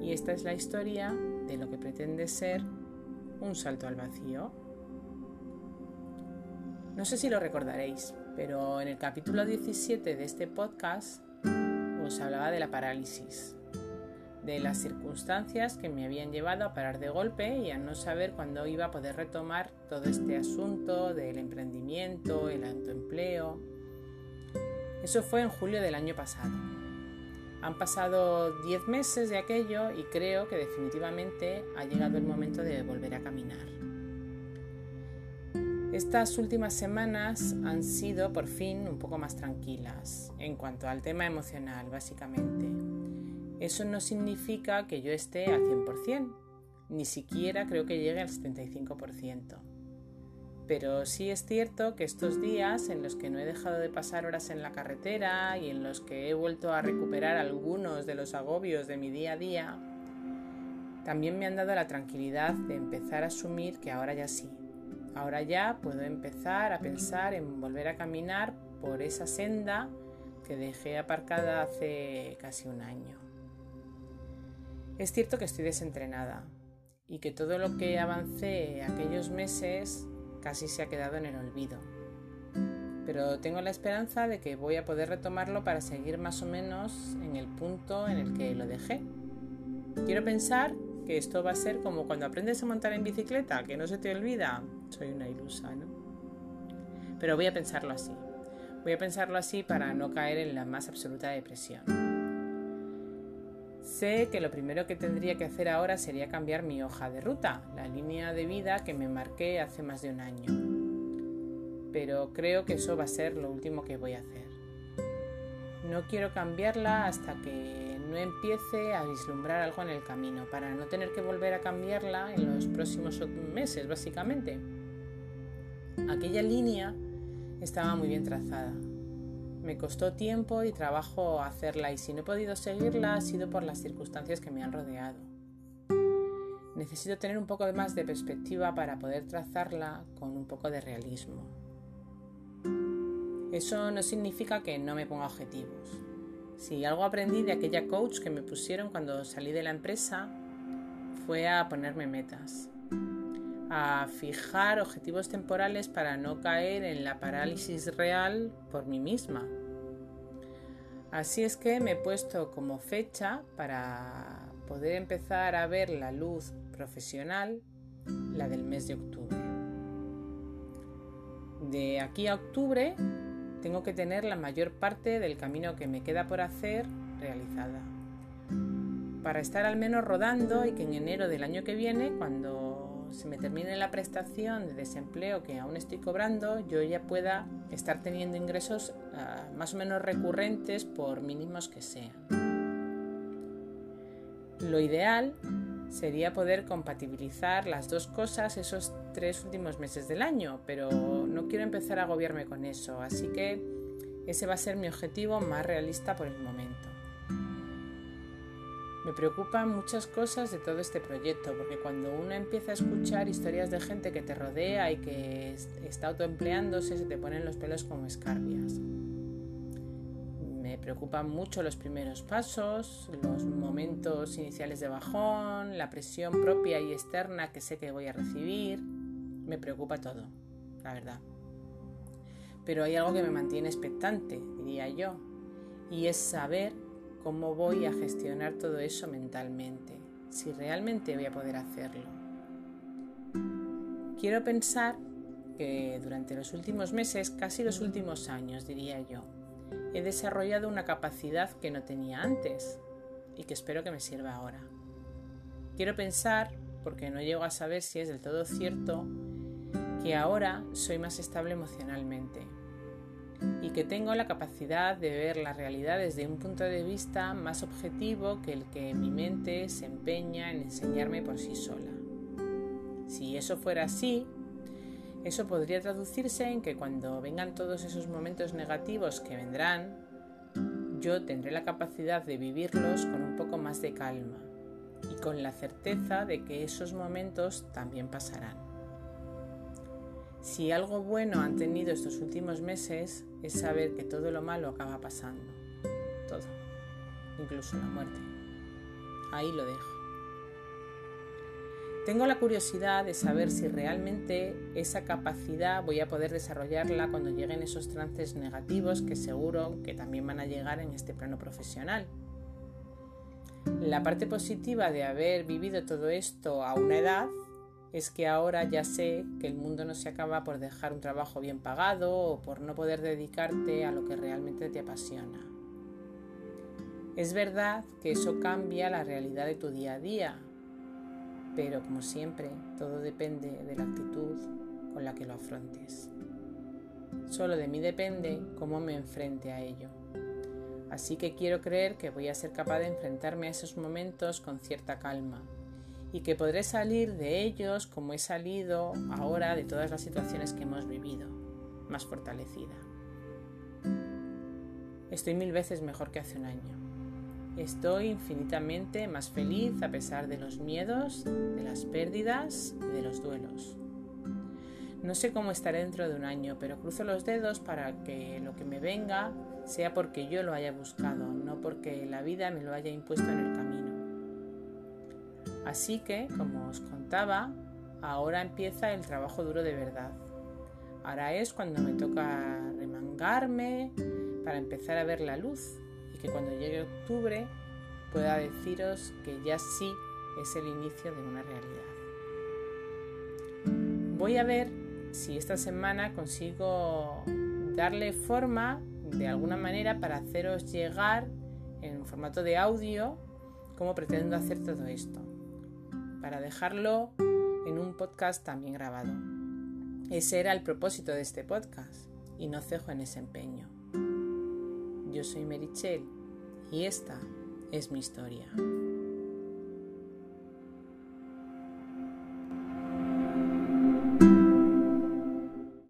Y esta es la historia de lo que pretende ser un salto al vacío. No sé si lo recordaréis, pero en el capítulo 17 de este podcast os hablaba de la parálisis, de las circunstancias que me habían llevado a parar de golpe y a no saber cuándo iba a poder retomar todo este asunto del emprendimiento, el autoempleo. Eso fue en julio del año pasado. Han pasado 10 meses de aquello y creo que definitivamente ha llegado el momento de volver a caminar. Estas últimas semanas han sido por fin un poco más tranquilas en cuanto al tema emocional, básicamente. Eso no significa que yo esté al 100%, ni siquiera creo que llegue al 75% pero sí es cierto que estos días en los que no he dejado de pasar horas en la carretera y en los que he vuelto a recuperar algunos de los agobios de mi día a día, también me han dado la tranquilidad de empezar a asumir que ahora ya sí, ahora ya puedo empezar a pensar en volver a caminar por esa senda que dejé aparcada hace casi un año. Es cierto que estoy desentrenada y que todo lo que avancé aquellos meses casi se ha quedado en el olvido. Pero tengo la esperanza de que voy a poder retomarlo para seguir más o menos en el punto en el que lo dejé. Quiero pensar que esto va a ser como cuando aprendes a montar en bicicleta, que no se te olvida. Soy una ilusa, ¿no? Pero voy a pensarlo así. Voy a pensarlo así para no caer en la más absoluta depresión. Sé que lo primero que tendría que hacer ahora sería cambiar mi hoja de ruta, la línea de vida que me marqué hace más de un año. Pero creo que eso va a ser lo último que voy a hacer. No quiero cambiarla hasta que no empiece a vislumbrar algo en el camino, para no tener que volver a cambiarla en los próximos meses, básicamente. Aquella línea estaba muy bien trazada, me costó tiempo y trabajo hacerla y si no he podido seguirla ha sido por las circunstancias que me han rodeado. Necesito tener un poco más de perspectiva para poder trazarla con un poco de realismo. Eso no significa que no me ponga objetivos. Si algo aprendí de aquella coach que me pusieron cuando salí de la empresa fue a ponerme metas a fijar objetivos temporales para no caer en la parálisis real por mí misma. Así es que me he puesto como fecha para poder empezar a ver la luz profesional, la del mes de octubre. De aquí a octubre tengo que tener la mayor parte del camino que me queda por hacer realizada. Para estar al menos rodando y que en enero del año que viene, cuando se me termine la prestación de desempleo que aún estoy cobrando, yo ya pueda estar teniendo ingresos ah, más o menos recurrentes por mínimos que sean. Lo ideal sería poder compatibilizar las dos cosas esos tres últimos meses del año, pero no quiero empezar a agobiarme con eso, así que ese va a ser mi objetivo más realista por el momento. Me preocupan muchas cosas de todo este proyecto, porque cuando uno empieza a escuchar historias de gente que te rodea y que está autoempleándose, se te ponen los pelos como escarpias. Me preocupan mucho los primeros pasos, los momentos iniciales de bajón, la presión propia y externa que sé que voy a recibir. Me preocupa todo, la verdad. Pero hay algo que me mantiene expectante, diría yo, y es saber cómo voy a gestionar todo eso mentalmente, si realmente voy a poder hacerlo. Quiero pensar que durante los últimos meses, casi los últimos años, diría yo, he desarrollado una capacidad que no tenía antes y que espero que me sirva ahora. Quiero pensar, porque no llego a saber si es del todo cierto, que ahora soy más estable emocionalmente, y que tengo la capacidad de ver la realidad desde un punto de vista más objetivo que el que mi mente se empeña en enseñarme por sí sola. Si eso fuera así, eso podría traducirse en que cuando vengan todos esos momentos negativos que vendrán, yo tendré la capacidad de vivirlos con un poco más de calma y con la certeza de que esos momentos también pasarán. Si algo bueno han tenido estos últimos meses es saber que todo lo malo acaba pasando. Todo. Incluso la muerte. ahí lo dejo. Tengo la curiosidad de saber si realmente esa capacidad voy a poder desarrollarla cuando lleguen esos trances negativos que seguro que también van a llegar en este plano profesional. La parte positiva de haber vivido todo esto a una edad es que ahora ya sé que el mundo no se acaba por dejar un trabajo bien pagado o por no poder dedicarte a lo que realmente te apasiona. Es verdad que eso cambia la realidad de tu día a día, pero como siempre, todo depende de la actitud con la que lo afrontes. Solo de mí depende cómo me enfrente a ello. Así que quiero creer que voy a ser capaz de enfrentarme a esos momentos con cierta calma y que podré salir de ellos como he salido ahora de todas las situaciones que hemos vivido, más fortalecida. Estoy mil veces mejor que hace un año. Estoy infinitamente más feliz a pesar de los miedos, de las pérdidas y de los duelos. No sé cómo estaré dentro de un año, pero cruzo los dedos para que lo que me venga sea porque yo lo haya buscado, no porque la vida me lo haya impuesto en el camino. Así que, como os contaba, ahora empieza el trabajo duro de verdad. Ahora es cuando me toca remangarme para empezar a ver la luz y que cuando llegue octubre pueda deciros que ya sí es el inicio de una realidad. Voy a ver si esta semana consigo darle forma de alguna manera para haceros llegar en formato de audio cómo pretendo hacer todo esto, para dejarlo en un podcast también grabado. Ese era el propósito de este podcast y no cejo en ese empeño. Yo soy Merichel y esta es mi historia.